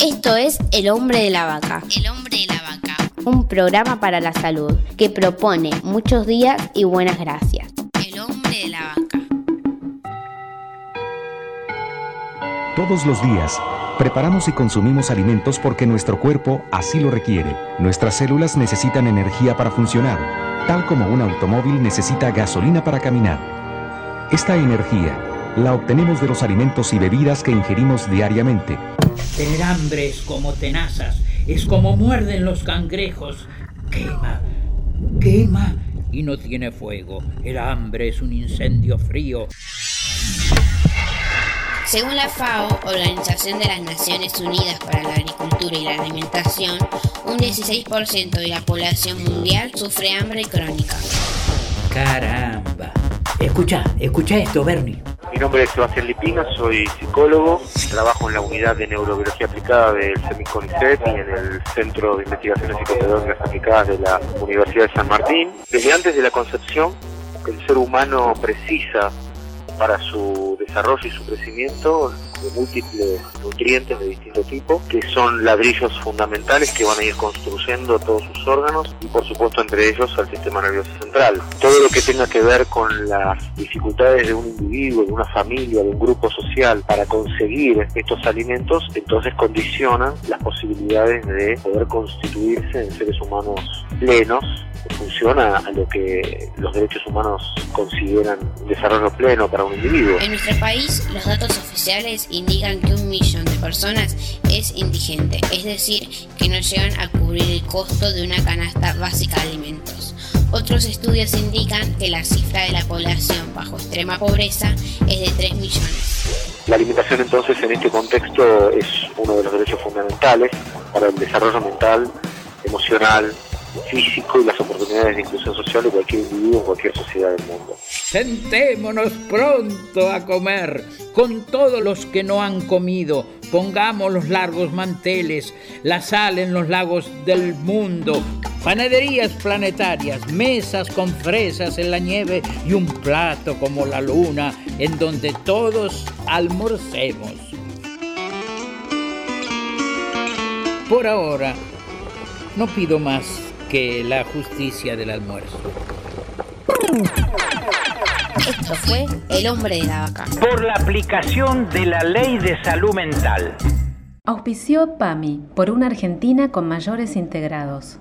Esto es El hombre de la vaca. El hombre de la vaca. Un programa para la salud que propone muchos días y buenas gracias. El hombre de la vaca. Todos los días, preparamos y consumimos alimentos porque nuestro cuerpo así lo requiere. Nuestras células necesitan energía para funcionar, tal como un automóvil necesita gasolina para caminar. Esta energía la obtenemos de los alimentos y bebidas que ingerimos diariamente. Tener hambre es como tenazas, es como muerden los cangrejos. Quema, quema y no tiene fuego. El hambre es un incendio frío. Según la FAO, Organización de las Naciones Unidas para la Agricultura y la Alimentación, un 16% de la población mundial sufre hambre crónica. Caramba. Escucha, escucha esto, Bernie. Mi nombre es Sebastián Lipina, soy psicólogo, trabajo en la unidad de neurobiología aplicada del CEMICONICET y en el Centro de Investigaciones Psicopedagógicas Aplicadas de la Universidad de San Martín. Desde antes de la concepción, el ser humano precisa para su desarrollo y su crecimiento de múltiples nutrientes de distinto tipo, que son ladrillos fundamentales que van a ir construyendo todos sus órganos y por supuesto entre ellos al sistema nervioso central. Todo lo que tenga que ver con las dificultades de un individuo, de una familia, de un grupo social para conseguir estos alimentos, entonces condicionan las posibilidades de poder constituirse en seres humanos plenos funciona a lo que los derechos humanos consideran desarrollo pleno para un individuo. En nuestro país, los datos oficiales indican que un millón de personas es indigente, es decir, que no llegan a cubrir el costo de una canasta básica de alimentos. Otros estudios indican que la cifra de la población bajo extrema pobreza es de 3 millones. La alimentación entonces en este contexto es uno de los derechos fundamentales para el desarrollo mental, emocional, físico y las oportunidades de inclusión social de cualquier individuo en cualquier sociedad del mundo. Sentémonos pronto a comer con todos los que no han comido. Pongamos los largos manteles, la sal en los lagos del mundo, panaderías planetarias, mesas con fresas en la nieve y un plato como la luna en donde todos almorcemos. Por ahora, no pido más que la justicia del almuerzo. Esto fue El hombre de la vaca. Por la aplicación de la ley de salud mental. Auspició PAMI por una Argentina con mayores integrados.